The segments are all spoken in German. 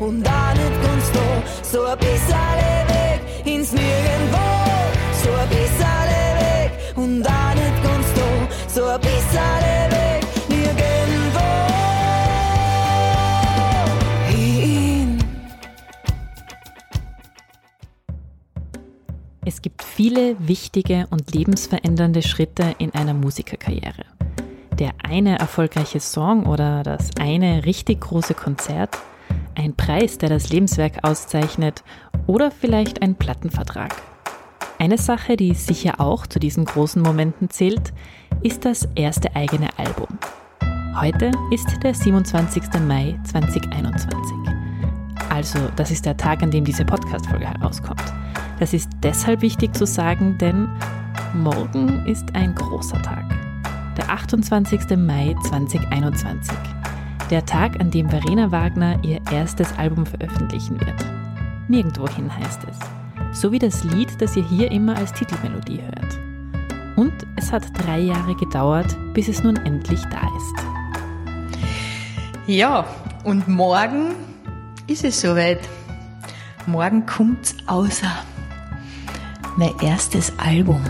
und auch nicht ganz da. So ein bisschen Weg ins Nirgendwo, so ein bisschen Weg und auch nicht ganz da. So ein bisschen Weg nirgendwo. Hin. Es gibt viele wichtige und lebensverändernde Schritte in einer Musikerkarriere. Der eine erfolgreiche Song oder das eine richtig große Konzert, ein Preis, der das Lebenswerk auszeichnet oder vielleicht ein Plattenvertrag. Eine Sache, die sicher auch zu diesen großen Momenten zählt, ist das erste eigene Album. Heute ist der 27. Mai 2021. Also, das ist der Tag, an dem diese Podcast-Folge herauskommt. Das ist deshalb wichtig zu sagen, denn morgen ist ein großer Tag. Der 28. Mai 2021. Der Tag, an dem Verena Wagner ihr erstes Album veröffentlichen wird. Nirgendwohin heißt es. So wie das Lied, das ihr hier immer als Titelmelodie hört. Und es hat drei Jahre gedauert, bis es nun endlich da ist. Ja, und morgen ist es soweit. Morgen kommt's außer mein erstes Album.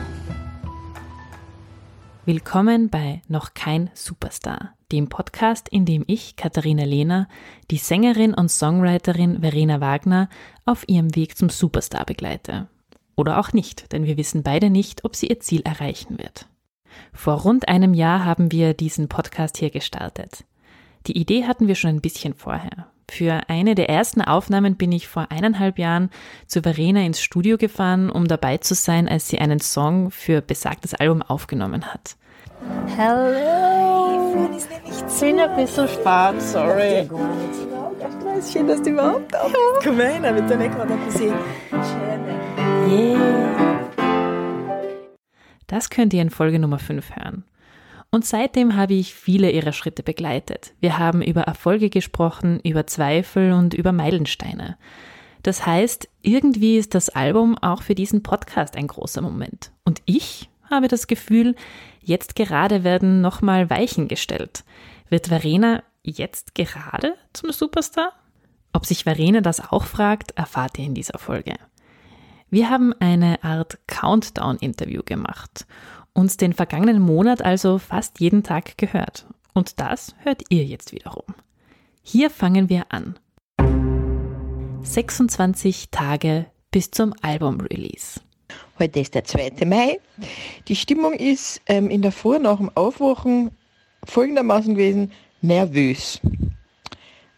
Willkommen bei Noch kein Superstar, dem Podcast, in dem ich, Katharina Lehner, die Sängerin und Songwriterin Verena Wagner auf ihrem Weg zum Superstar begleite. Oder auch nicht, denn wir wissen beide nicht, ob sie ihr Ziel erreichen wird. Vor rund einem Jahr haben wir diesen Podcast hier gestartet. Die Idee hatten wir schon ein bisschen vorher. Für eine der ersten Aufnahmen bin ich vor eineinhalb Jahren zu Verena ins Studio gefahren, um dabei zu sein, als sie einen Song für besagtes Album aufgenommen hat. Hallo! Ich bin ein bisschen spät, sorry. Schön, dass du überhaupt da bist. Komm rein, mit der Weg gerade ein bisschen. Yeah. Das könnt ihr in Folge Nummer 5 hören. Und seitdem habe ich viele ihrer Schritte begleitet. Wir haben über Erfolge gesprochen, über Zweifel und über Meilensteine. Das heißt, irgendwie ist das Album auch für diesen Podcast ein großer Moment. Und ich habe das Gefühl, jetzt gerade werden nochmal Weichen gestellt. Wird Verena jetzt gerade zum Superstar? Ob sich Verena das auch fragt, erfahrt ihr in dieser Folge. Wir haben eine Art Countdown-Interview gemacht uns den vergangenen Monat also fast jeden Tag gehört. Und das hört ihr jetzt wiederum. Hier fangen wir an. 26 Tage bis zum Album-Release. Heute ist der 2. Mai. Die Stimmung ist ähm, in der Früh nach dem Aufwachen folgendermaßen gewesen, nervös.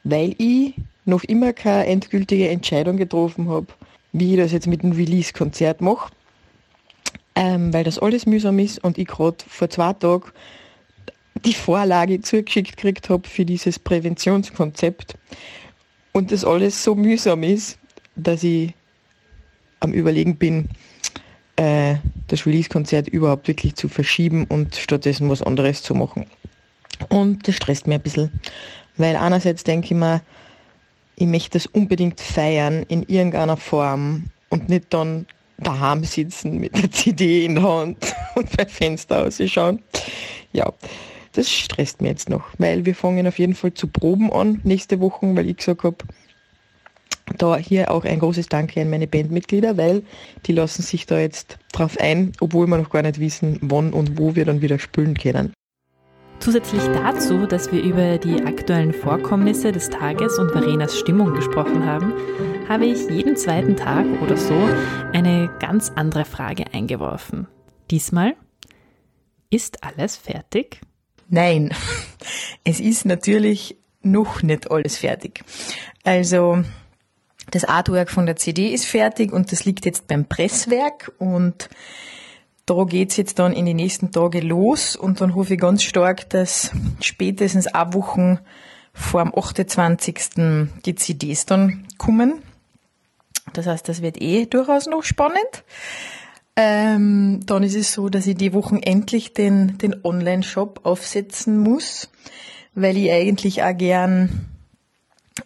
Weil ich noch immer keine endgültige Entscheidung getroffen habe, wie ich das jetzt mit dem Release-Konzert mache ähm, weil das alles mühsam ist und ich gerade vor zwei Tagen die Vorlage zugeschickt gekriegt habe für dieses Präventionskonzept und das alles so mühsam ist, dass ich am Überlegen bin, äh, das Release-Konzert überhaupt wirklich zu verschieben und stattdessen was anderes zu machen. Und das stresst mir ein bisschen, weil einerseits denke ich mir, ich möchte das unbedingt feiern in irgendeiner Form und nicht dann daheim sitzen mit der CD in der Hand und beim Fenster ausschauen. Ja, das stresst mir jetzt noch, weil wir fangen auf jeden Fall zu Proben an nächste Woche, weil ich gesagt habe, da hier auch ein großes Danke an meine Bandmitglieder, weil die lassen sich da jetzt drauf ein, obwohl wir noch gar nicht wissen, wann und wo wir dann wieder spülen können. Zusätzlich dazu, dass wir über die aktuellen Vorkommnisse des Tages und Verenas Stimmung gesprochen haben, habe ich jeden zweiten Tag oder so eine ganz andere Frage eingeworfen. Diesmal, ist alles fertig? Nein, es ist natürlich noch nicht alles fertig. Also das Artwork von der CD ist fertig und das liegt jetzt beim Presswerk und da geht's jetzt dann in die nächsten Tage los und dann hoffe ich ganz stark, dass spätestens ab Wochen vor dem 28. die CDs dann kommen. Das heißt, das wird eh durchaus noch spannend. Ähm, dann ist es so, dass ich die Wochen endlich den, den Online-Shop aufsetzen muss, weil ich eigentlich auch gern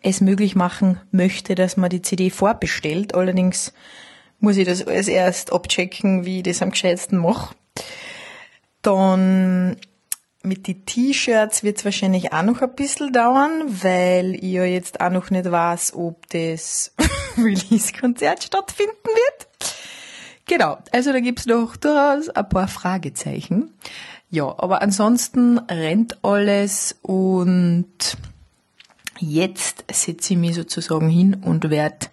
es möglich machen möchte, dass man die CD vorbestellt. Allerdings muss ich das alles erst abchecken, wie ich das am gescheitsten mache. Dann mit den T-Shirts wird es wahrscheinlich auch noch ein bisschen dauern, weil ich ja jetzt auch noch nicht weiß, ob das Release-Konzert stattfinden wird. Genau, also da gibt's noch durchaus ein paar Fragezeichen. Ja, aber ansonsten rennt alles und jetzt setze ich mich sozusagen hin und werde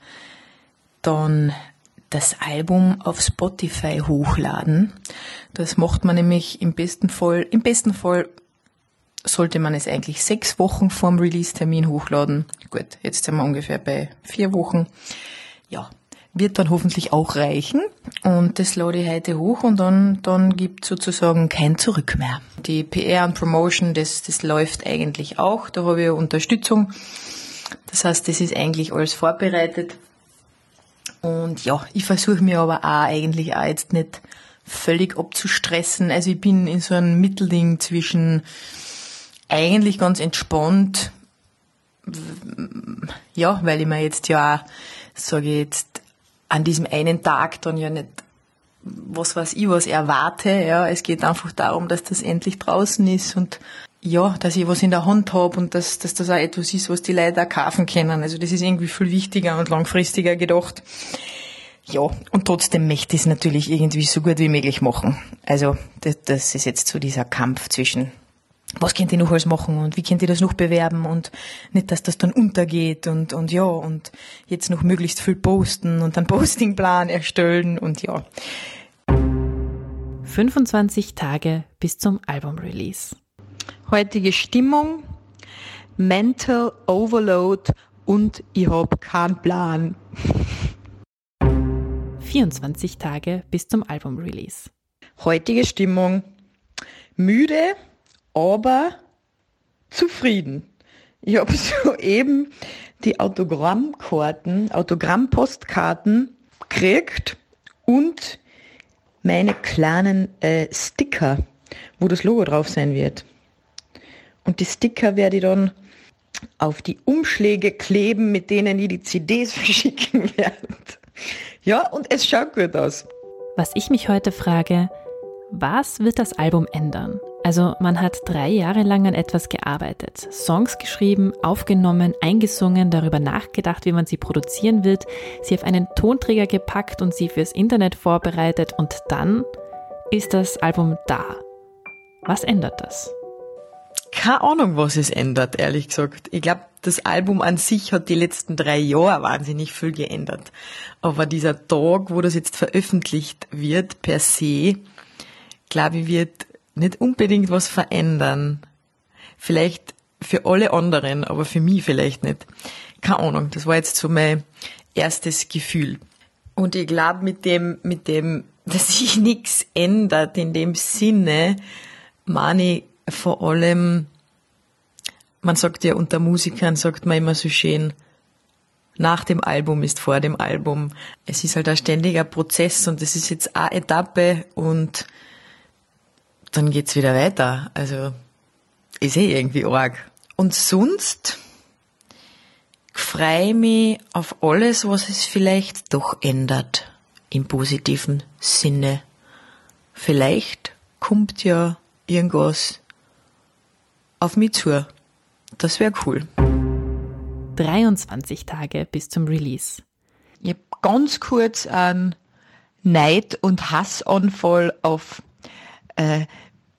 dann das Album auf Spotify hochladen. Das macht man nämlich im besten Fall, im besten Fall sollte man es eigentlich sechs Wochen vorm Release-Termin hochladen. Gut, jetzt sind wir ungefähr bei vier Wochen. Ja, wird dann hoffentlich auch reichen. Und das lade ich heute hoch und dann, dann gibt sozusagen kein Zurück mehr. Die PR und Promotion, das, das läuft eigentlich auch. Da habe ich Unterstützung. Das heißt, das ist eigentlich alles vorbereitet. Und ja, ich versuche mir aber auch eigentlich auch jetzt nicht völlig abzustressen. Also ich bin in so einem Mittelding zwischen eigentlich ganz entspannt, ja, weil ich mir jetzt ja, sage ich jetzt, an diesem einen Tag dann ja nicht, was weiß ich, was erwarte. Ja, es geht einfach darum, dass das endlich draußen ist und ja, dass ich was in der Hand habe und dass, dass das auch etwas ist, was die Leute auch kaufen können. Also das ist irgendwie viel wichtiger und langfristiger gedacht. Ja, und trotzdem möchte ich es natürlich irgendwie so gut wie möglich machen. Also das, das ist jetzt so dieser Kampf zwischen was könnt ihr noch alles machen und wie könnt ihr das noch bewerben und nicht, dass das dann untergeht und, und ja, und jetzt noch möglichst viel posten und dann Postingplan erstellen und ja. 25 Tage bis zum Album-Release. Heutige Stimmung, Mental Overload und ich hab keinen Plan. 24 Tage bis zum Album-Release. Heutige Stimmung, müde, aber zufrieden. Ich habe soeben die Autogrammkarten, Autogrammpostkarten gekriegt und meine kleinen äh, Sticker, wo das Logo drauf sein wird. Und die Sticker werde ich dann auf die Umschläge kleben, mit denen ich die CDs verschicken werde. Ja, und es schaut gut aus. Was ich mich heute frage, was wird das Album ändern? Also man hat drei Jahre lang an etwas gearbeitet, Songs geschrieben, aufgenommen, eingesungen, darüber nachgedacht, wie man sie produzieren wird, sie auf einen Tonträger gepackt und sie fürs Internet vorbereitet und dann ist das Album da. Was ändert das? Keine Ahnung, was es ändert, ehrlich gesagt. Ich glaube, das Album an sich hat die letzten drei Jahre wahnsinnig viel geändert. Aber dieser Tag, wo das jetzt veröffentlicht wird, per se, glaube ich, wird nicht unbedingt was verändern. Vielleicht für alle anderen, aber für mich vielleicht nicht. Keine Ahnung, das war jetzt so mein erstes Gefühl. Und ich glaube, mit dem, mit dem, dass sich nichts ändert in dem Sinne, meine ich vor allem, man sagt ja unter Musikern, sagt man immer so schön, nach dem Album ist vor dem Album. Es ist halt ein ständiger Prozess und es ist jetzt eine Etappe und dann geht's wieder weiter. Also ist eh irgendwie arg. Und sonst freue mich auf alles, was es vielleicht doch ändert im positiven Sinne. Vielleicht kommt ja irgendwas auf mich zu. Das wäre cool. 23 Tage bis zum Release. Ich habe ganz kurz einen Neid- und Hassanfall auf äh,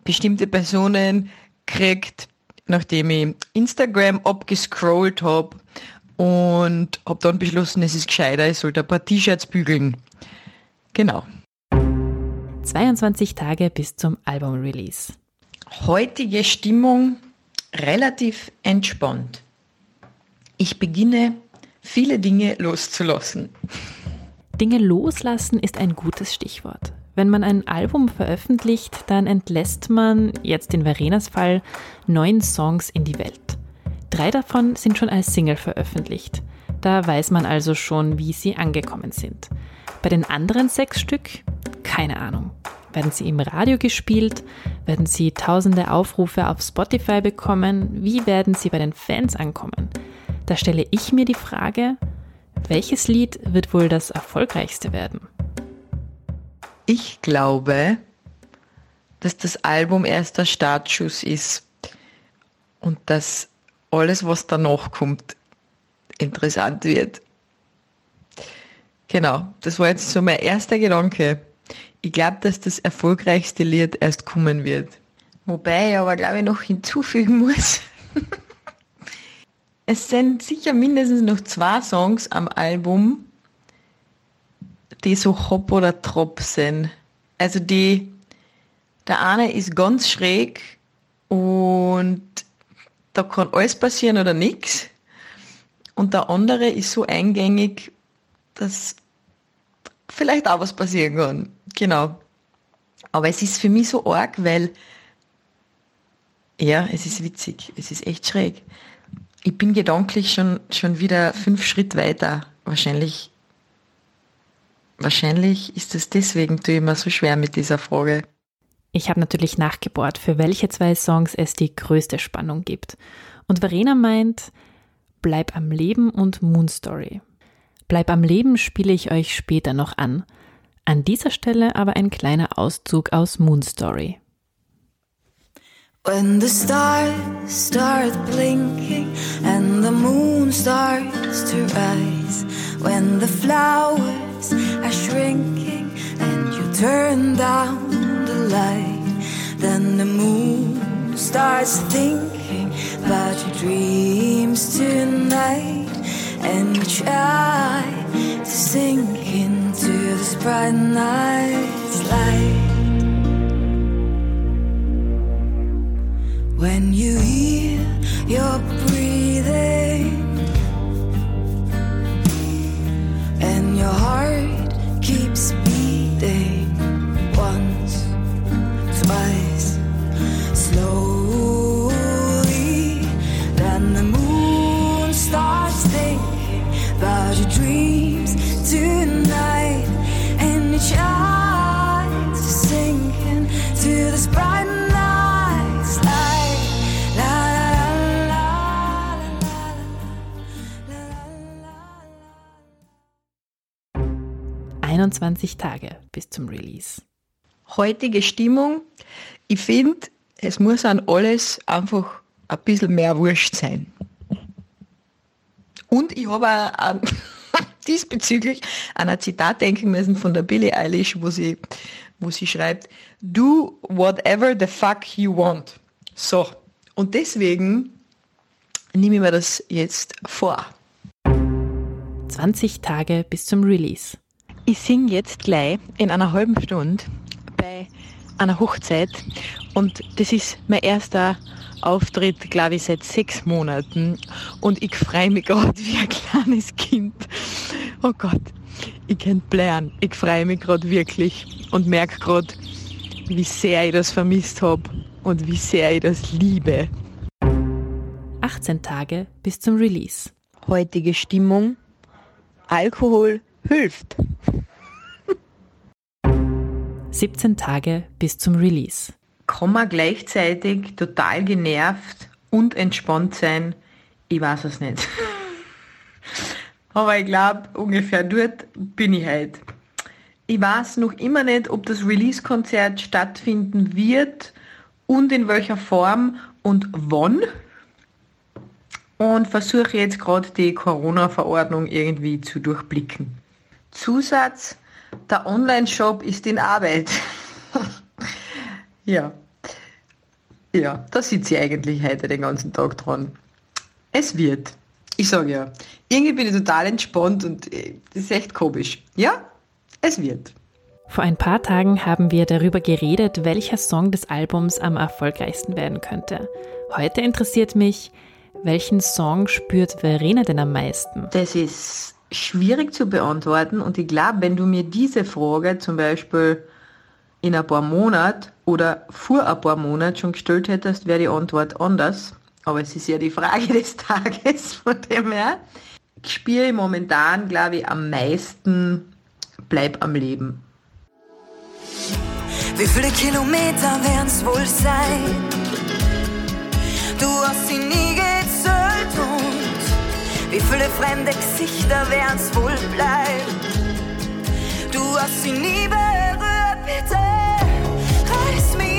bestimmte Personen kriegt, nachdem ich Instagram abgescrollt habe und habe dann beschlossen, es ist gescheiter, ich sollte ein paar T-Shirts bügeln. Genau. 22 Tage bis zum Album-Release. Heutige Stimmung relativ entspannt. Ich beginne viele Dinge loszulassen. Dinge loslassen ist ein gutes Stichwort. Wenn man ein Album veröffentlicht, dann entlässt man, jetzt in Verenas Fall, neun Songs in die Welt. Drei davon sind schon als Single veröffentlicht. Da weiß man also schon, wie sie angekommen sind. Bei den anderen sechs Stück, keine Ahnung. Werden sie im Radio gespielt? Werden sie tausende Aufrufe auf Spotify bekommen? Wie werden sie bei den Fans ankommen? Da stelle ich mir die Frage, welches Lied wird wohl das erfolgreichste werden? Ich glaube, dass das Album erst der Startschuss ist und dass alles, was danach kommt, interessant wird. Genau, das war jetzt so mein erster Gedanke. Ich glaube, dass das erfolgreichste Lied erst kommen wird. Wobei ich aber, glaube ich, noch hinzufügen muss. es sind sicher mindestens noch zwei Songs am Album, die so Hop oder Trop sind. Also die, der eine ist ganz schräg und da kann alles passieren oder nichts. Und der andere ist so eingängig, dass vielleicht auch was passieren kann. Genau. Aber es ist für mich so arg, weil, ja, es ist witzig. Es ist echt schräg. Ich bin gedanklich schon, schon wieder fünf Schritt weiter. Wahrscheinlich, wahrscheinlich ist es deswegen, ich mir so schwer mit dieser Frage. Ich habe natürlich nachgebohrt, für welche zwei Songs es die größte Spannung gibt. Und Verena meint, Bleib am Leben und Moon Story. Bleib am Leben spiele ich euch später noch an. An dieser Stelle aber ein kleiner Auszug aus Moon Story. When the stars start blinking and the moon starts to rise, when the flowers are shrinking and you turn down the light, then the moon starts thinking about your dreams tonight and you try to sink into this bright night's light. When you hear your breathing and your heart keeps 21 Tage bis zum Release. Heutige Stimmung, ich finde, es muss an alles einfach ein bisschen mehr Wurscht sein. Und ich habe auch an, diesbezüglich an ein Zitat denken müssen von der Billie Eilish, wo sie, wo sie schreibt, do whatever the fuck you want. So. Und deswegen nehme ich mir das jetzt vor. 20 Tage bis zum Release. Ich singe jetzt gleich in einer halben Stunde bei einer Hochzeit und das ist mein erster Auftritt, glaube ich, seit sechs Monaten und ich freue mich gerade wie ein kleines Kind. Oh Gott, ich kann blären. Ich freue mich gerade wirklich und merke gerade, wie sehr ich das vermisst habe und wie sehr ich das liebe. 18 Tage bis zum Release. Heutige Stimmung. Alkohol hilft. 17 Tage bis zum Release. kann man gleichzeitig total genervt und entspannt sein? Ich weiß es nicht. Aber ich glaube, ungefähr dort bin ich halt. Ich weiß noch immer nicht, ob das Release-Konzert stattfinden wird und in welcher Form und wann. Und versuche jetzt gerade die Corona-Verordnung irgendwie zu durchblicken. Zusatz, der Online-Shop ist in Arbeit. Ja. Ja, da sitze ich eigentlich heute den ganzen Tag dran. Es wird. Ich sage ja, irgendwie bin ich total entspannt und äh, das ist echt komisch. Ja, es wird. Vor ein paar Tagen haben wir darüber geredet, welcher Song des Albums am erfolgreichsten werden könnte. Heute interessiert mich, welchen Song spürt Verena denn am meisten? Das ist schwierig zu beantworten und ich glaube, wenn du mir diese Frage zum Beispiel in ein paar Monaten oder vor ein paar Monaten schon gestellt hättest, wäre die Antwort anders. Aber es ist ja die Frage des Tages, von dem her. Ich spüre momentan, glaube ich, am meisten Bleib am Leben. Wie viele Kilometer werden's wohl sein? Du hast sie nie wie viele fremde Gesichter werden's wohl bleiben? Du hast sie nie berührt, bitte reiß mich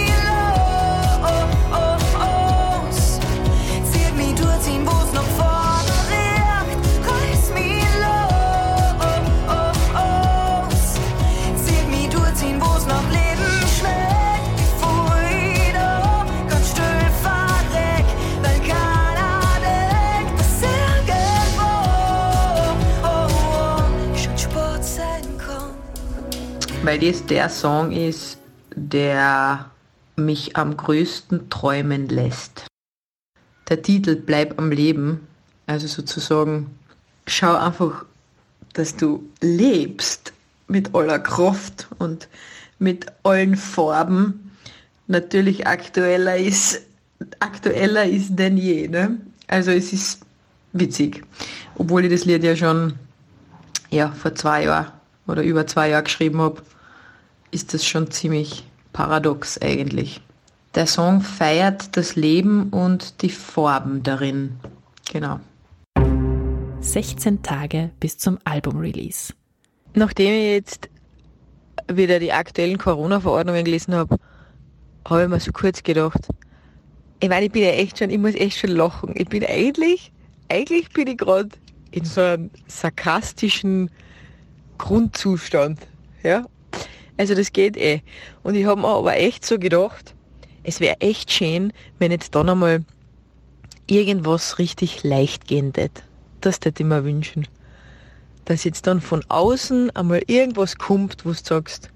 weil das der Song ist, der mich am größten träumen lässt. Der Titel Bleib am Leben, also sozusagen, schau einfach, dass du lebst mit aller Kraft und mit allen Farben. Natürlich aktueller ist, aktueller ist denn je, ne? Also es ist witzig. Obwohl ich das Lied ja schon ja, vor zwei Jahren oder über zwei Jahren geschrieben habe, ist das schon ziemlich paradox eigentlich. Der Song feiert das Leben und die Farben darin. Genau. 16 Tage bis zum Album-Release. Nachdem ich jetzt wieder die aktuellen Corona-Verordnungen gelesen habe, habe ich mir so kurz gedacht, ich meine, ich bin ja echt schon, ich muss echt schon lachen. Ich bin eigentlich, eigentlich bin ich gerade in so einem sarkastischen Grundzustand. Ja? Also das geht eh. Und ich habe mir aber echt so gedacht, es wäre echt schön, wenn jetzt dann einmal irgendwas richtig leicht gehen tät. Das hätte ich mir wünschen. Dass jetzt dann von außen einmal irgendwas kommt, wo du sagst,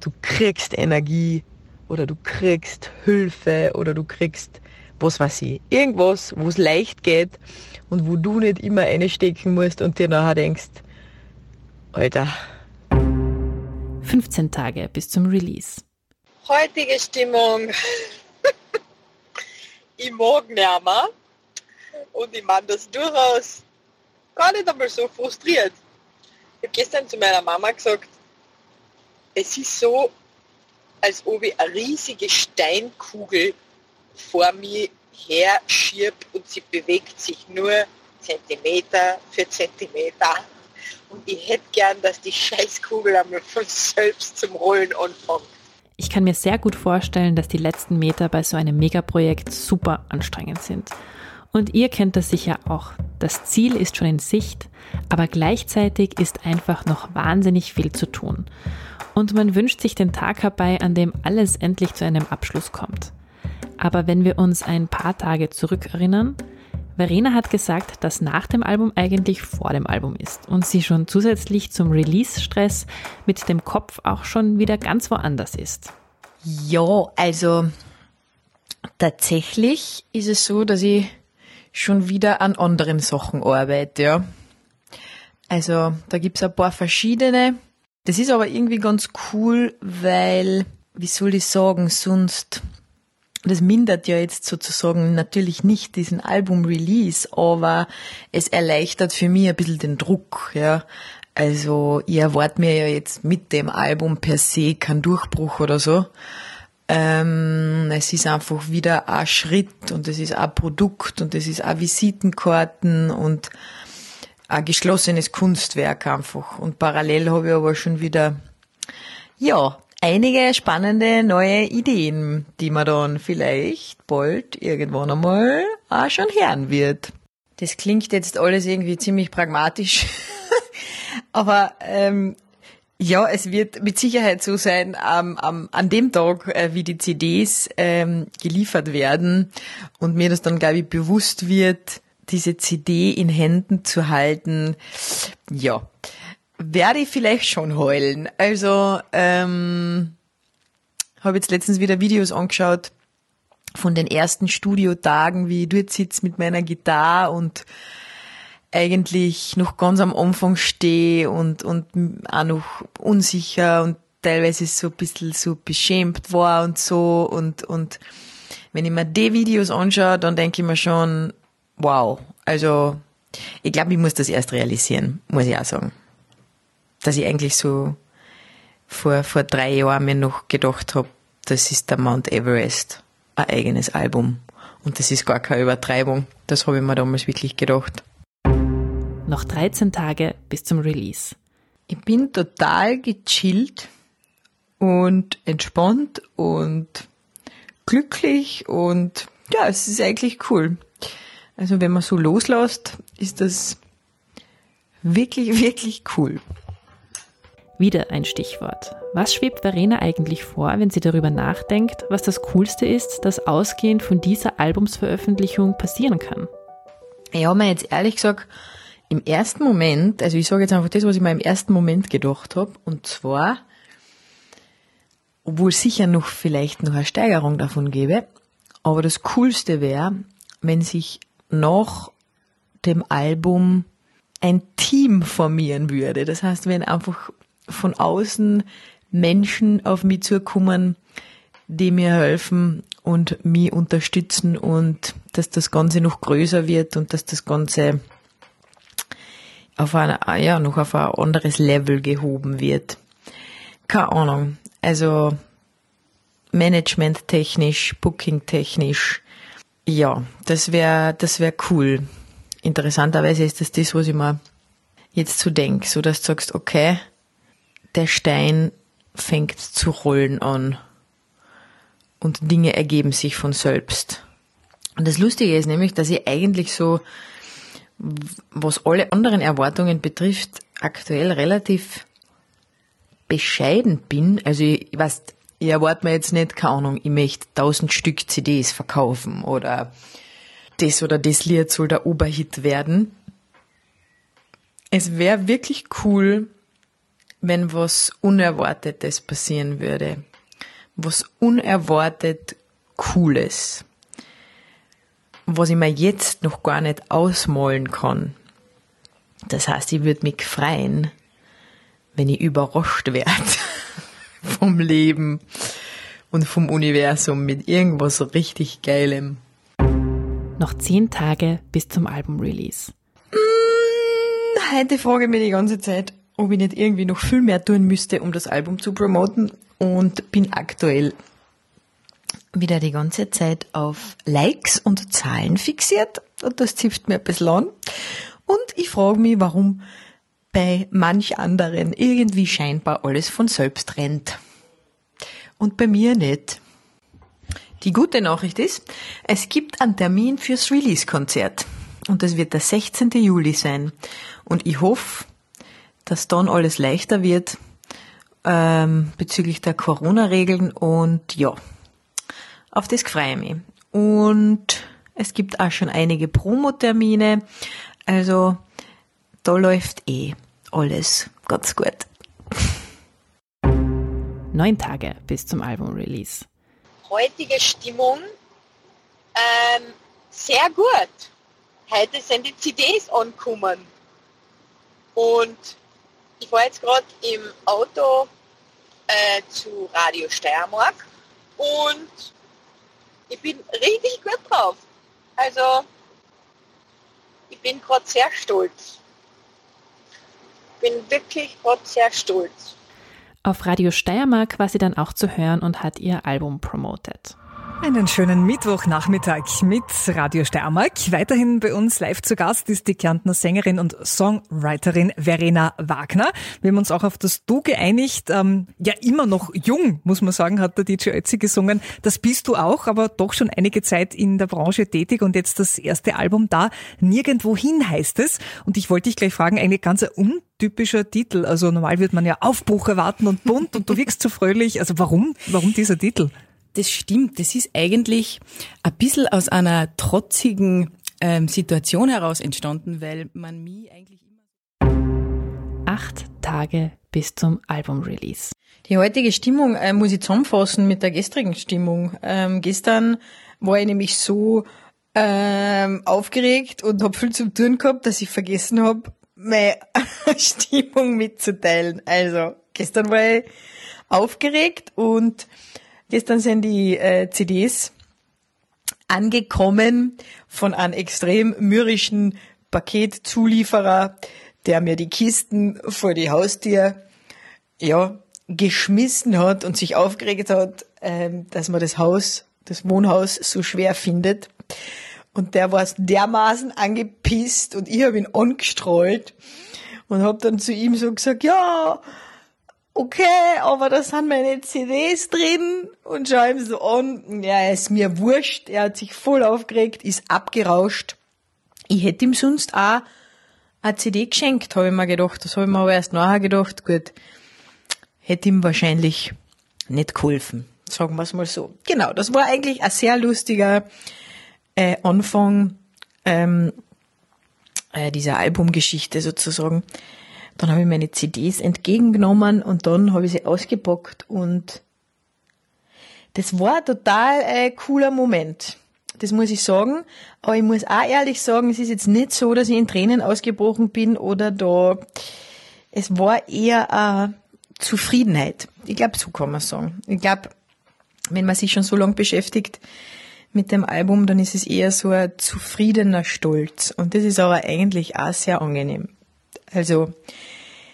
du kriegst Energie oder du kriegst Hilfe oder du kriegst was weiß ich, irgendwas, wo es leicht geht und wo du nicht immer einstecken musst und dir nachher denkst, Alter. 15 Tage bis zum Release. Heutige Stimmung. ich mag mehr. Und ich meine das durchaus gar nicht einmal so frustriert. Ich habe gestern zu meiner Mama gesagt, es ist so, als ob ich eine riesige Steinkugel vor mir her schiebt und sie bewegt sich nur Zentimeter für Zentimeter. Und ich hätte gern, dass die Scheißkugel einmal von selbst zum Rollen anfängt. Ich kann mir sehr gut vorstellen, dass die letzten Meter bei so einem Megaprojekt super anstrengend sind. Und ihr kennt das sicher auch. Das Ziel ist schon in Sicht, aber gleichzeitig ist einfach noch wahnsinnig viel zu tun. Und man wünscht sich den Tag herbei, an dem alles endlich zu einem Abschluss kommt. Aber wenn wir uns ein paar Tage zurückerinnern, Verena hat gesagt, dass nach dem Album eigentlich vor dem Album ist und sie schon zusätzlich zum Release-Stress mit dem Kopf auch schon wieder ganz woanders ist. Ja, also tatsächlich ist es so, dass ich schon wieder an anderen Sachen arbeite, ja. Also da gibt's ein paar verschiedene. Das ist aber irgendwie ganz cool, weil, wie soll ich sagen, sonst das mindert ja jetzt sozusagen natürlich nicht diesen Album-Release, aber es erleichtert für mich ein bisschen den Druck, ja. Also, ich erwarte mir ja jetzt mit dem Album per se keinen Durchbruch oder so. Ähm, es ist einfach wieder ein Schritt und es ist ein Produkt und es ist ein Visitenkarten und ein geschlossenes Kunstwerk einfach. Und parallel habe ich aber schon wieder, ja, einige spannende neue Ideen, die man dann vielleicht bald irgendwann einmal auch schon hören wird. Das klingt jetzt alles irgendwie ziemlich pragmatisch, aber ähm, ja, es wird mit Sicherheit so sein, ähm, ähm, an dem Tag, äh, wie die CDs ähm, geliefert werden und mir das dann, glaube ich, bewusst wird, diese CD in Händen zu halten. Ja, werde ich vielleicht schon heulen. Also, ähm, habe jetzt letztens wieder Videos angeschaut von den ersten Studiotagen, wie ich dort sitze mit meiner Gitarre und eigentlich noch ganz am Anfang stehe und, und auch noch unsicher und teilweise so ein bisschen so beschämt war und so. Und, und wenn ich mir die Videos anschaue, dann denke ich mir schon, wow, also ich glaube, ich muss das erst realisieren, muss ich auch sagen dass ich eigentlich so vor, vor drei Jahren mir noch gedacht habe, das ist der Mount Everest, ein eigenes Album. Und das ist gar keine Übertreibung. Das habe ich mir damals wirklich gedacht. Noch 13 Tage bis zum Release. Ich bin total gechillt und entspannt und glücklich und ja, es ist eigentlich cool. Also wenn man so loslässt, ist das wirklich, wirklich cool. Wieder ein Stichwort. Was schwebt Verena eigentlich vor, wenn sie darüber nachdenkt, was das Coolste ist, das ausgehend von dieser Albumsveröffentlichung passieren kann? Ich habe mir jetzt ehrlich gesagt im ersten Moment, also ich sage jetzt einfach das, was ich mir im ersten Moment gedacht habe, und zwar, obwohl sicher noch vielleicht noch eine Steigerung davon gäbe. Aber das Coolste wäre, wenn sich nach dem Album ein Team formieren würde. Das heißt, wenn einfach von außen Menschen auf mich zukommen, die mir helfen und mich unterstützen und dass das Ganze noch größer wird und dass das Ganze auf ein, ja, noch auf ein anderes Level gehoben wird. Keine Ahnung. Also, Management technisch, Booking technisch. Ja, das wäre, das wäre cool. Interessanterweise ist das das, was ich mir jetzt so denke, so dass du sagst, okay, der Stein fängt zu rollen an und Dinge ergeben sich von selbst. Und das Lustige ist nämlich, dass ich eigentlich so, was alle anderen Erwartungen betrifft, aktuell relativ bescheiden bin. Also ich, weiß, ich erwarte mir jetzt nicht, keine Ahnung, ich möchte tausend Stück CDs verkaufen oder das oder das Lied soll der Oberhit werden. Es wäre wirklich cool, wenn was Unerwartetes passieren würde. Was unerwartet Cooles. Was ich mir jetzt noch gar nicht ausmalen kann. Das heißt, ich würde mich freuen, wenn ich überrascht werde vom Leben und vom Universum mit irgendwas richtig Geilem. Noch zehn Tage bis zum Album-Release. Mm, heute frage ich mich die ganze Zeit, ob ich nicht irgendwie noch viel mehr tun müsste, um das Album zu promoten und bin aktuell wieder die ganze Zeit auf Likes und Zahlen fixiert und das zipft mir ein bisschen an. Und ich frage mich, warum bei manch anderen irgendwie scheinbar alles von selbst rennt. Und bei mir nicht. Die gute Nachricht ist, es gibt einen Termin fürs Release-Konzert. Und das wird der 16. Juli sein. Und ich hoffe, dass dann alles leichter wird ähm, bezüglich der Corona-Regeln. Und ja, auf das freue ich mich. Und es gibt auch schon einige Promotermine. Also da läuft eh alles ganz gut. Neun Tage bis zum Album-Release. Heutige Stimmung ähm, sehr gut. Heute sind die CDs angekommen. Und ich war jetzt gerade im Auto äh, zu Radio Steiermark und ich bin richtig gut drauf. Also ich bin gerade sehr stolz. Bin wirklich gerade sehr stolz. Auf Radio Steiermark war sie dann auch zu hören und hat ihr Album promotet. Einen schönen Mittwochnachmittag mit Radio Steiermark. Weiterhin bei uns live zu Gast ist die Kärntner Sängerin und Songwriterin Verena Wagner. Wir haben uns auch auf das Du geeinigt. Ähm, ja, immer noch jung, muss man sagen, hat der DJ Ötzi gesungen. Das bist du auch, aber doch schon einige Zeit in der Branche tätig und jetzt das erste Album da. Nirgendwohin heißt es. Und ich wollte dich gleich fragen, eigentlich ganz untypischer Titel. Also normal wird man ja Aufbruch erwarten und bunt und du wirkst so fröhlich. Also warum, warum dieser Titel? Das stimmt. Das ist eigentlich ein bisschen aus einer trotzigen ähm, Situation heraus entstanden, weil man mich eigentlich immer. Acht Tage bis zum Album-Release. Die heutige Stimmung äh, muss ich zusammenfassen mit der gestrigen Stimmung. Ähm, gestern war ich nämlich so ähm, aufgeregt und habe viel zu tun gehabt, dass ich vergessen habe, meine Stimmung mitzuteilen. Also gestern war ich aufgeregt und Gestern sind die äh, CDs angekommen von einem extrem mürrischen Paketzulieferer, der mir die Kisten vor die Haustür ja, geschmissen hat und sich aufgeregt hat, ähm, dass man das Haus, das Wohnhaus so schwer findet. Und der war dermaßen angepisst und ich habe ihn angestrahlt und habe dann zu ihm so gesagt, ja, okay, aber da sind meine CDs drin und schau ihm so an, ja, ist mir wurscht, er hat sich voll aufgeregt, ist abgerauscht. Ich hätte ihm sonst auch eine CD geschenkt, habe ich mir gedacht. Das habe ich mir aber erst nachher gedacht, gut, hätte ihm wahrscheinlich nicht geholfen. Sagen wir es mal so. Genau, das war eigentlich ein sehr lustiger äh, Anfang ähm, äh, dieser Albumgeschichte sozusagen. Dann habe ich meine CDs entgegengenommen und dann habe ich sie ausgepackt und das war total ein cooler Moment. Das muss ich sagen. Aber ich muss auch ehrlich sagen, es ist jetzt nicht so, dass ich in Tränen ausgebrochen bin oder da, es war eher eine Zufriedenheit. Ich glaube, so kann man sagen. Ich glaube, wenn man sich schon so lange beschäftigt mit dem Album, dann ist es eher so ein zufriedener Stolz. Und das ist aber eigentlich auch sehr angenehm. Also,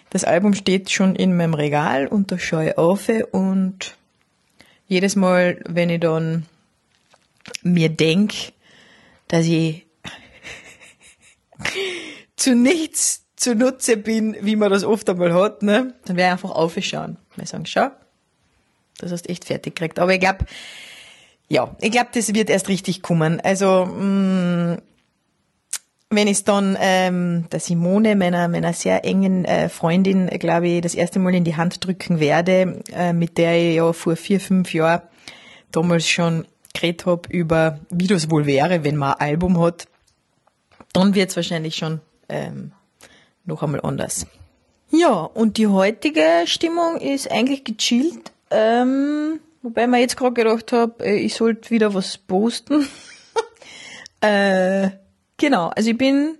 das Album steht schon in meinem Regal und da schaue ich auf und jedes Mal, wenn ich dann mir denk, dass ich zu nichts zunutze bin, wie man das oft einmal hat, ne, dann werde ich einfach aufschauen. Mal sagen, schau, das hast echt fertig gekriegt. Aber ich glaube, ja, ich glaube, das wird erst richtig kommen. Also, mh, mm, wenn ich dann ähm, der Simone, meiner, meiner sehr engen äh, Freundin, glaube ich, das erste Mal in die Hand drücken werde, äh, mit der ich ja vor vier, fünf Jahren damals schon geredet habe über, wie das wohl wäre, wenn man ein Album hat, dann wird es wahrscheinlich schon ähm, noch einmal anders. Ja, und die heutige Stimmung ist eigentlich gechillt, ähm, wobei mir jetzt gerade gedacht habe, äh, ich sollte wieder was posten. äh, Genau, also ich bin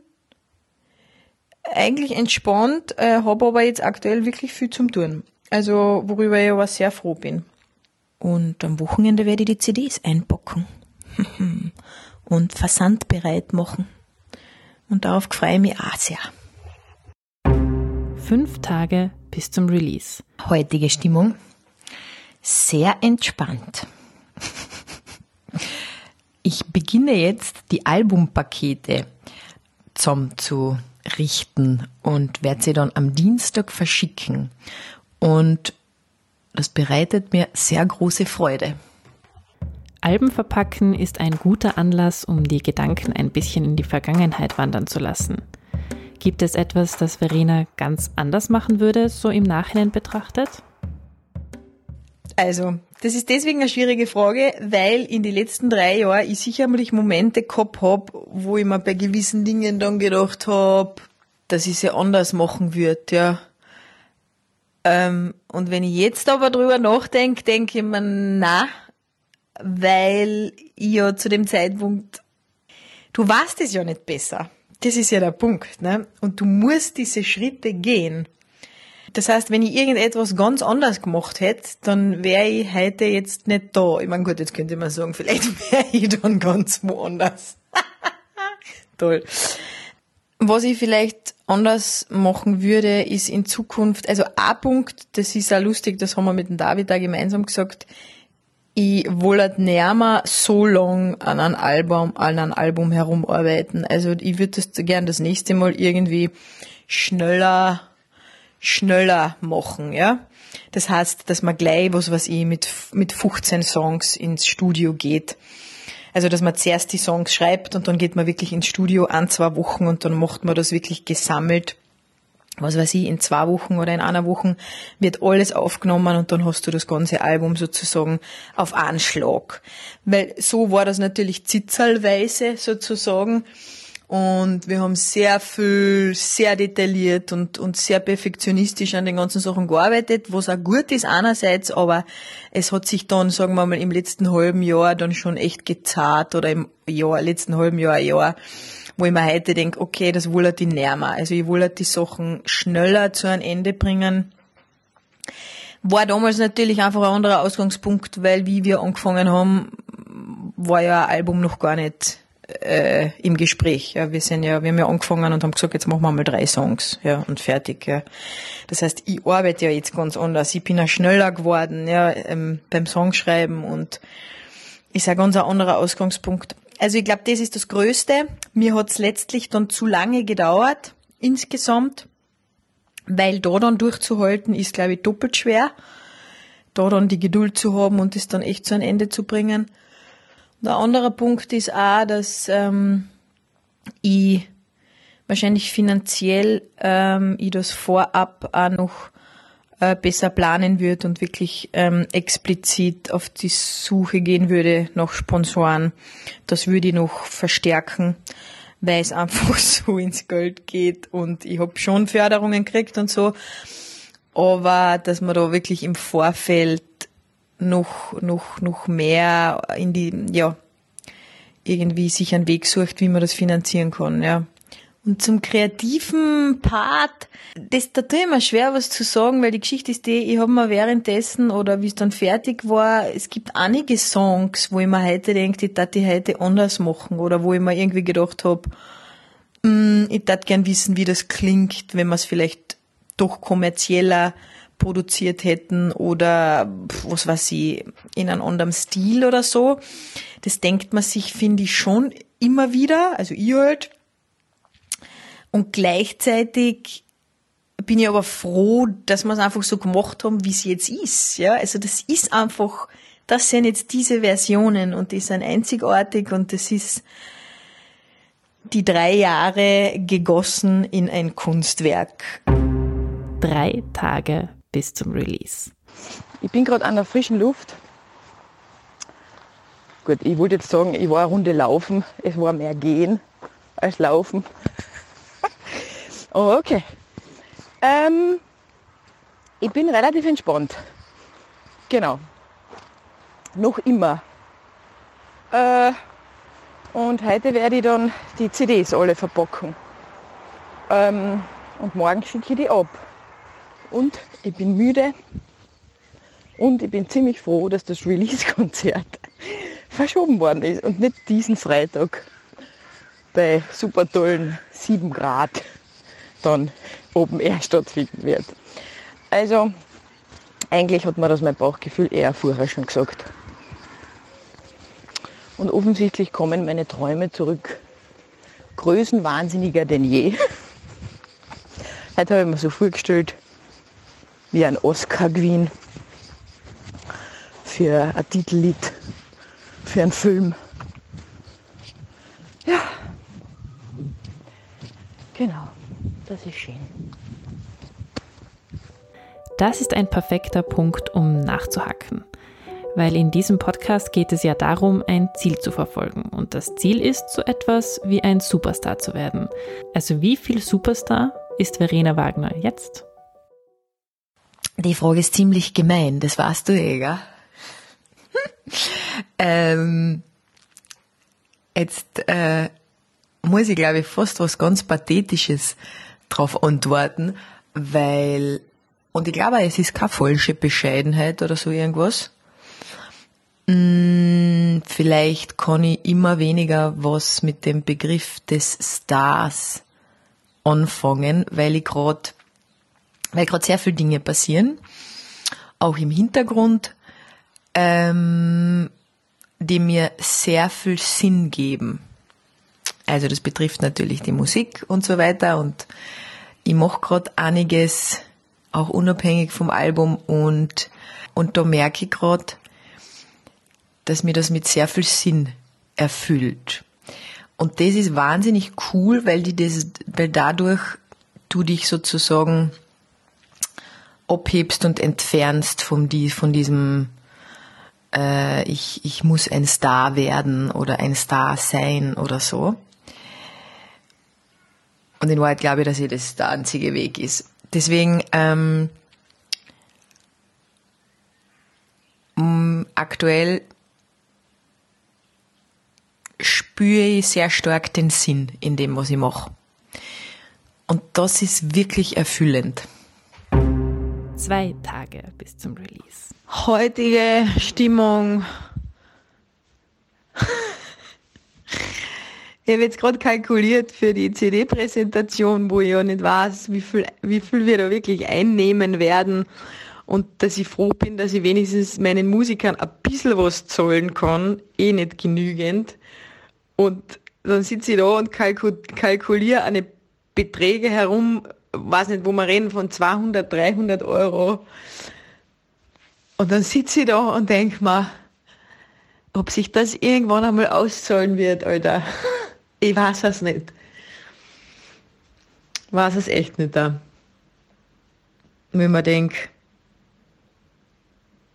eigentlich entspannt, äh, habe aber jetzt aktuell wirklich viel zum tun. Also worüber ich aber sehr froh bin. Und am Wochenende werde ich die CDs einpacken und versandbereit machen. Und darauf freue ich mich auch sehr. Fünf Tage bis zum Release. Heutige Stimmung sehr entspannt. Ich beginne jetzt die Albumpakete zusammen zu richten und werde sie dann am Dienstag verschicken. Und das bereitet mir sehr große Freude. Alben verpacken ist ein guter Anlass, um die Gedanken ein bisschen in die Vergangenheit wandern zu lassen. Gibt es etwas, das Verena ganz anders machen würde, so im Nachhinein betrachtet? Also, das ist deswegen eine schwierige Frage, weil in den letzten drei Jahren ich sicherlich Momente gehabt hab, wo ich mir bei gewissen Dingen dann gedacht hab, dass ich sie anders machen würde, ja. Ähm, und wenn ich jetzt aber drüber nachdenke, denke ich mir, na, weil ich ja zu dem Zeitpunkt, du weißt es ja nicht besser. Das ist ja der Punkt, ne? Und du musst diese Schritte gehen. Das heißt, wenn ich irgendetwas ganz anders gemacht hätte, dann wäre ich heute jetzt nicht da. Ich meine, gut, jetzt könnte man sagen, vielleicht wäre ich dann ganz woanders. Toll. Was ich vielleicht anders machen würde, ist in Zukunft, also ein Punkt, das ist auch lustig, das haben wir mit dem David da gemeinsam gesagt, ich wollte nicht mehr so lang an einem Album, an einem Album herumarbeiten. Also ich würde das gern das nächste Mal irgendwie schneller schneller machen, ja. Das heißt, dass man gleich, was weiß ich, mit, mit 15 Songs ins Studio geht. Also, dass man zuerst die Songs schreibt und dann geht man wirklich ins Studio an zwei Wochen und dann macht man das wirklich gesammelt. Was weiß ich, in zwei Wochen oder in einer Woche wird alles aufgenommen und dann hast du das ganze Album sozusagen auf Anschlag. Weil so war das natürlich zitzelweise sozusagen. Und wir haben sehr viel, sehr detailliert und, und sehr perfektionistisch an den ganzen Sachen gearbeitet, was auch gut ist einerseits, aber es hat sich dann, sagen wir mal, im letzten halben Jahr dann schon echt gezahlt oder im Jahr, letzten halben Jahr, Jahr, wo ich mir heute denke, okay, das wollte ich näher. Also ich wollte die Sachen schneller zu einem Ende bringen. War damals natürlich einfach ein anderer Ausgangspunkt, weil wie wir angefangen haben, war ja ein Album noch gar nicht äh, im Gespräch. Ja, wir sind ja, wir haben ja angefangen und haben gesagt, jetzt machen wir mal drei Songs, ja, und fertig. Ja. Das heißt, ich arbeite ja jetzt ganz anders. Ich bin ja schneller geworden, ja, ähm, beim Songschreiben und ist ein ganz anderer Ausgangspunkt. Also ich glaube, das ist das Größte. Mir hat's letztlich dann zu lange gedauert, insgesamt, weil da dann durchzuhalten ist, glaube ich, doppelt schwer. Da dann die Geduld zu haben und es dann echt zu einem Ende zu bringen. Der andere Punkt ist auch, dass ähm, ich wahrscheinlich finanziell ähm, ich das vorab auch noch äh, besser planen würde und wirklich ähm, explizit auf die Suche gehen würde nach Sponsoren. Das würde ich noch verstärken, weil es einfach so ins Geld geht und ich habe schon Förderungen gekriegt und so, aber dass man da wirklich im Vorfeld noch, noch, noch mehr in die, ja, irgendwie sich einen Weg sucht, wie man das finanzieren kann, ja. Und zum kreativen Part, das da tut mir schwer was zu sagen, weil die Geschichte ist die, ich habe mir währenddessen oder wie es dann fertig war, es gibt einige Songs, wo ich mir heute denke, ich darf die heute anders machen oder wo ich mir irgendwie gedacht habe, mm, ich darf gern wissen, wie das klingt, wenn man es vielleicht doch kommerzieller produziert hätten oder was weiß ich, in einem anderen Stil oder so. Das denkt man sich, finde ich, schon immer wieder, also ich halt. Und gleichzeitig bin ich aber froh, dass wir es einfach so gemacht haben, wie es jetzt ist. Ja, also das ist einfach, das sind jetzt diese Versionen und die sind einzigartig und das ist die drei Jahre gegossen in ein Kunstwerk. Drei Tage bis zum Release. Ich bin gerade an der frischen Luft. Gut, ich wollte jetzt sagen, ich war eine Runde laufen. Es war mehr gehen als laufen. oh, okay. Ähm, ich bin relativ entspannt. Genau. Noch immer. Äh, und heute werde ich dann die CDs alle verpacken. Ähm, und morgen schicke ich die ab. Und ich bin müde. Und ich bin ziemlich froh, dass das Release-Konzert verschoben worden ist und nicht diesen Freitag bei super tollen 7 Grad dann oben eher stattfinden wird. Also eigentlich hat mir das mein Bauchgefühl eher vorher schon gesagt. Und offensichtlich kommen meine Träume zurück. Größenwahnsinniger denn je. Heute habe ich mir so vorgestellt, wie ein Oscar gewinnen für ein Titellied, für einen Film. Ja, genau, das ist schön. Das ist ein perfekter Punkt, um nachzuhacken. Weil in diesem Podcast geht es ja darum, ein Ziel zu verfolgen. Und das Ziel ist so etwas wie ein Superstar zu werden. Also wie viel Superstar ist Verena Wagner jetzt? Die Frage ist ziemlich gemein, das weißt du eh, gell? ähm, jetzt äh, muss ich, glaube ich, fast was ganz Pathetisches drauf antworten, weil, und ich glaube, es ist keine falsche Bescheidenheit oder so irgendwas. Hm, vielleicht kann ich immer weniger was mit dem Begriff des Stars anfangen, weil ich gerade weil gerade sehr viele Dinge passieren, auch im Hintergrund, ähm, die mir sehr viel Sinn geben. Also das betrifft natürlich die Musik und so weiter und ich mache gerade einiges, auch unabhängig vom Album und, und da merke ich gerade, dass mir das mit sehr viel Sinn erfüllt. Und das ist wahnsinnig cool, weil die das, weil dadurch du dich sozusagen abhebst und entfernst von, die, von diesem äh, ich, ich muss ein Star werden oder ein Star sein oder so. Und in Wahrheit glaube ich, dass das der einzige Weg ist. Deswegen ähm, aktuell spüre ich sehr stark den Sinn in dem, was ich mache. Und das ist wirklich erfüllend zwei Tage bis zum Release. Heutige Stimmung. Ich habe jetzt gerade kalkuliert für die CD-Präsentation, wo ich ja nicht weiß, wie viel, wie viel wir da wirklich einnehmen werden. Und dass ich froh bin, dass ich wenigstens meinen Musikern ein bisschen was zahlen kann, eh nicht genügend. Und dann sitze ich da und kalkuliere eine Beträge herum, weiß nicht, wo wir reden von 200, 300 Euro. Und dann sitze ich da und denke mir, ob sich das irgendwann einmal auszahlen wird, Alter. Ich weiß es nicht. Ich weiß es echt nicht da. Wenn man denkt,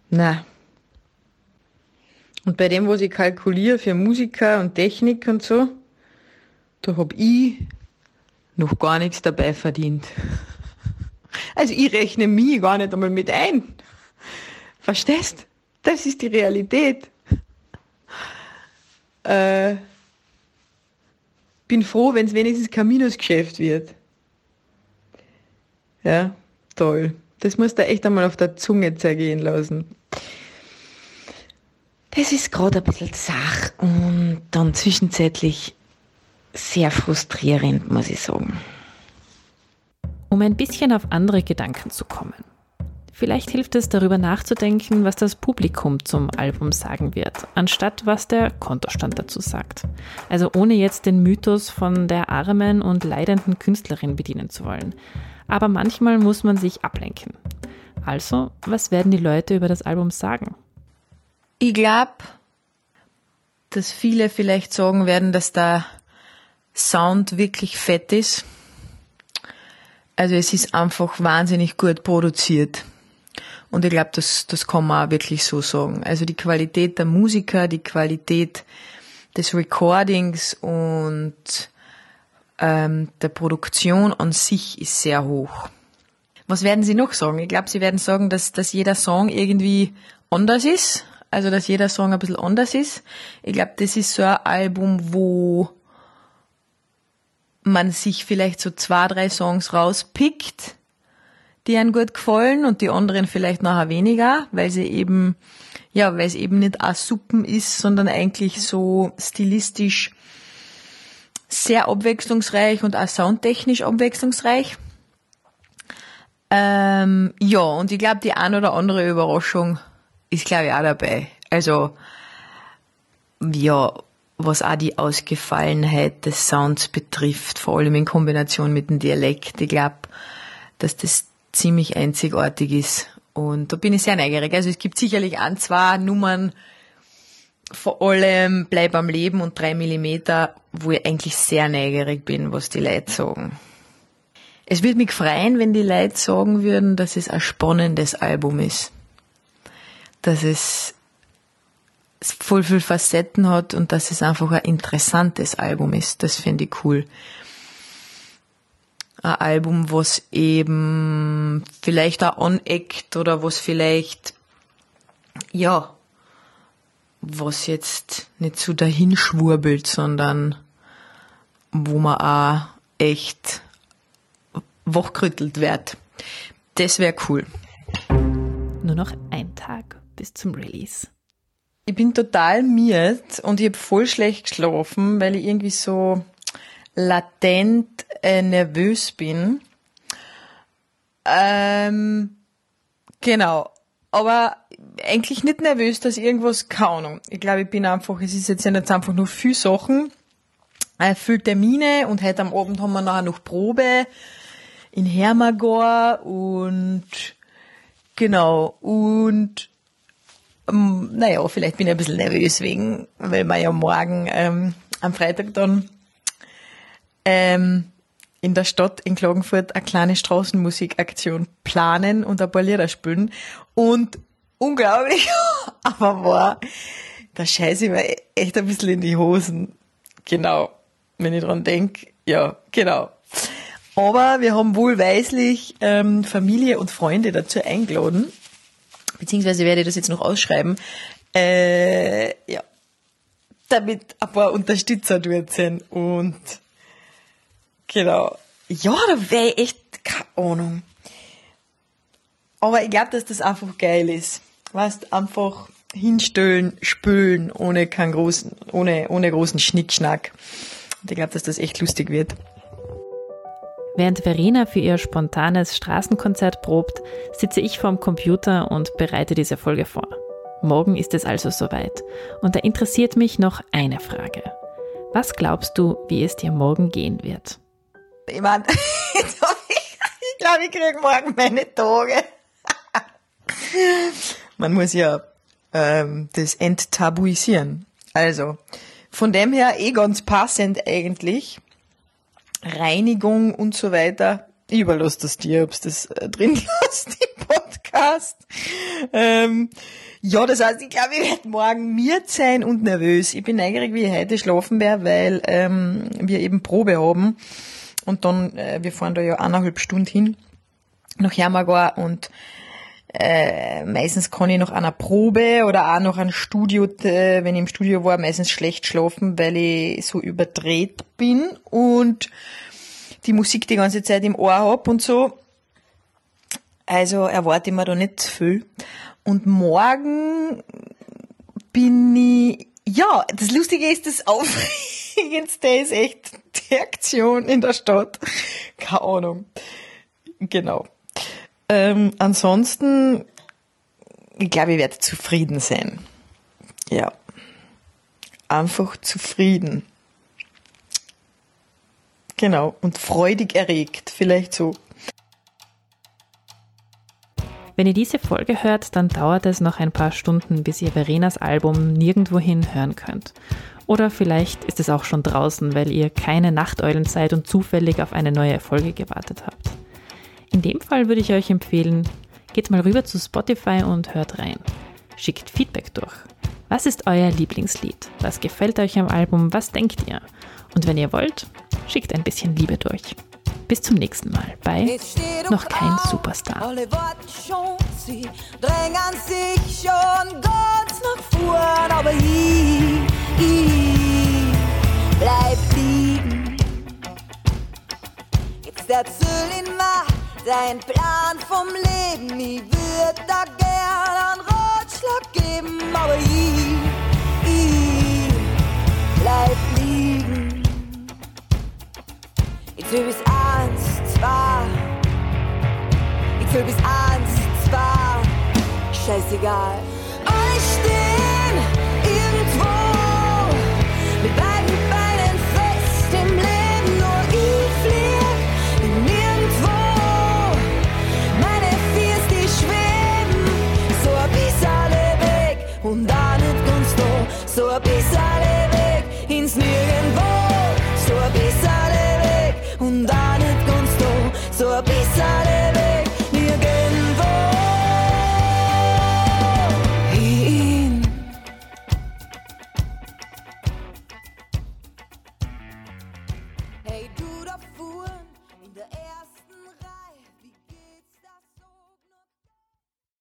na. Und bei dem, was ich kalkuliere für Musiker und Technik und so, da hab ich noch gar nichts dabei verdient. Also ich rechne mich gar nicht einmal mit ein. Verstehst? Das ist die Realität. Äh, bin froh, wenn es wenigstens kein Minusgeschäft wird. Ja, toll. Das musst du echt einmal auf der Zunge zergehen lassen. Das ist gerade ein bisschen zach und dann zwischenzeitlich sehr frustrierend, muss ich sagen. Um ein bisschen auf andere Gedanken zu kommen. Vielleicht hilft es darüber nachzudenken, was das Publikum zum Album sagen wird, anstatt was der Kontostand dazu sagt. Also ohne jetzt den Mythos von der armen und leidenden Künstlerin bedienen zu wollen. Aber manchmal muss man sich ablenken. Also, was werden die Leute über das Album sagen? Ich glaube, dass viele vielleicht sagen werden, dass der Sound wirklich fett ist. Also es ist einfach wahnsinnig gut produziert. Und ich glaube, das, das kann man auch wirklich so sagen. Also die Qualität der Musiker, die Qualität des Recordings und ähm, der Produktion an sich ist sehr hoch. Was werden Sie noch sagen? Ich glaube, Sie werden sagen, dass, dass jeder Song irgendwie anders ist. Also, dass jeder Song ein bisschen anders ist. Ich glaube, das ist so ein Album, wo man sich vielleicht so zwei, drei Songs rauspickt die einen gut gefallen und die anderen vielleicht nachher weniger, weil sie eben, ja, weil es eben nicht auch Suppen ist, sondern eigentlich so stilistisch sehr abwechslungsreich und auch soundtechnisch abwechslungsreich. Ähm, ja, und ich glaube, die ein oder andere Überraschung ist, glaube ich, auch dabei. Also, ja, was auch die Ausgefallenheit des Sounds betrifft, vor allem in Kombination mit dem Dialekt. Ich glaube, dass das ziemlich einzigartig ist. Und da bin ich sehr neugierig. Also es gibt sicherlich ein, zwei Nummern, vor allem Bleib am Leben und drei Millimeter, wo ich eigentlich sehr neugierig bin, was die Leute sagen. Es würde mich freuen, wenn die Leute sagen würden, dass es ein spannendes Album ist. Dass es voll viel Facetten hat und dass es einfach ein interessantes Album ist. Das finde ich cool ein Album, was eben vielleicht auch aneckt oder was vielleicht, ja, was jetzt nicht so dahinschwurbelt, sondern wo man auch echt wachgerüttelt wird. Das wäre cool. Nur noch ein Tag bis zum Release. Ich bin total miert und ich habe voll schlecht geschlafen, weil ich irgendwie so latent äh, nervös bin. Ähm, genau. Aber eigentlich nicht nervös, dass irgendwas, Ahnung. Ich glaube, ich bin einfach, es ist jetzt ja nicht einfach nur viel Sachen, äh, viel Termine und heute am Abend haben wir nachher noch Probe in Hermagor und genau, und ähm, naja, vielleicht bin ich ein bisschen nervös wegen, weil wir ja morgen ähm, am Freitag dann ähm, in der Stadt in Klagenfurt eine kleine Straßenmusikaktion planen und ein paar Lieder spielen. Und unglaublich, aber war, da scheiße ich mir echt ein bisschen in die Hosen. Genau. Wenn ich dran denk, ja, genau. Aber wir haben wohlweislich ähm, Familie und Freunde dazu eingeladen. Beziehungsweise werde ich das jetzt noch ausschreiben. Äh, ja. Damit ein paar Unterstützer dort sind. Und Genau. Ja, da wäre ich echt keine Ahnung. Aber ich glaube, dass das einfach geil ist. Weißt, einfach hinstellen, spülen, ohne keinen großen, ohne, ohne großen Schnickschnack. Und ich glaube, dass das echt lustig wird. Während Verena für ihr spontanes Straßenkonzert probt, sitze ich vorm Computer und bereite diese Folge vor. Morgen ist es also soweit. Und da interessiert mich noch eine Frage. Was glaubst du, wie es dir morgen gehen wird? Ich meine, ich glaube, ich kriege morgen meine Tage. Man muss ja ähm, das enttabuisieren. Also, von dem her eh ganz passend eigentlich. Reinigung und so weiter. Ich überlasse das dir, ob das äh, drin lässt im Podcast. Ähm, ja, das heißt, ich glaube, ich werde morgen miert sein und nervös. Ich bin neugierig, wie ich heute schlafen werde, weil ähm, wir eben Probe haben. Und dann, äh, wir fahren da ja eineinhalb Stunden hin nach Hermagor und Äh, meistens kann ich nach einer Probe oder auch nach einem Studio, äh, wenn ich im Studio war, meistens schlecht schlafen, weil ich so überdreht bin und die Musik die ganze Zeit im Ohr hab und so. Also erwarte ich mir da nicht zu viel. Und morgen bin ich, ja, das Lustige ist, das Aufregendste ist echt die Aktion in der Stadt. Keine Ahnung. Genau. Ähm, ansonsten, ich glaube, ich werde zufrieden sein. Ja. Einfach zufrieden. Genau. Und freudig erregt. Vielleicht so. Wenn ihr diese Folge hört, dann dauert es noch ein paar Stunden, bis ihr Verenas Album nirgendwohin hören könnt. Oder vielleicht ist es auch schon draußen, weil ihr keine Nachteulen seid und zufällig auf eine neue Folge gewartet habt. In dem Fall würde ich euch empfehlen, geht mal rüber zu Spotify und hört rein. Schickt Feedback durch. Was ist euer Lieblingslied? Was gefällt euch am Album? Was denkt ihr? Und wenn ihr wollt, schickt ein bisschen Liebe durch. Bis zum nächsten Mal bei Noch kein Superstar. Alle warten schon, sie drängen sich schon ganz nach vorn, aber ich, ich bleib liegen. Jetzt mal dein Plan vom Leben, ich würd da gern einen Ratschlag geben, aber ich, ich bleib liegen. Ich zähl bis eins, zwei. Ich zähl bis eins, zwei. Scheißegal. So ein bisschen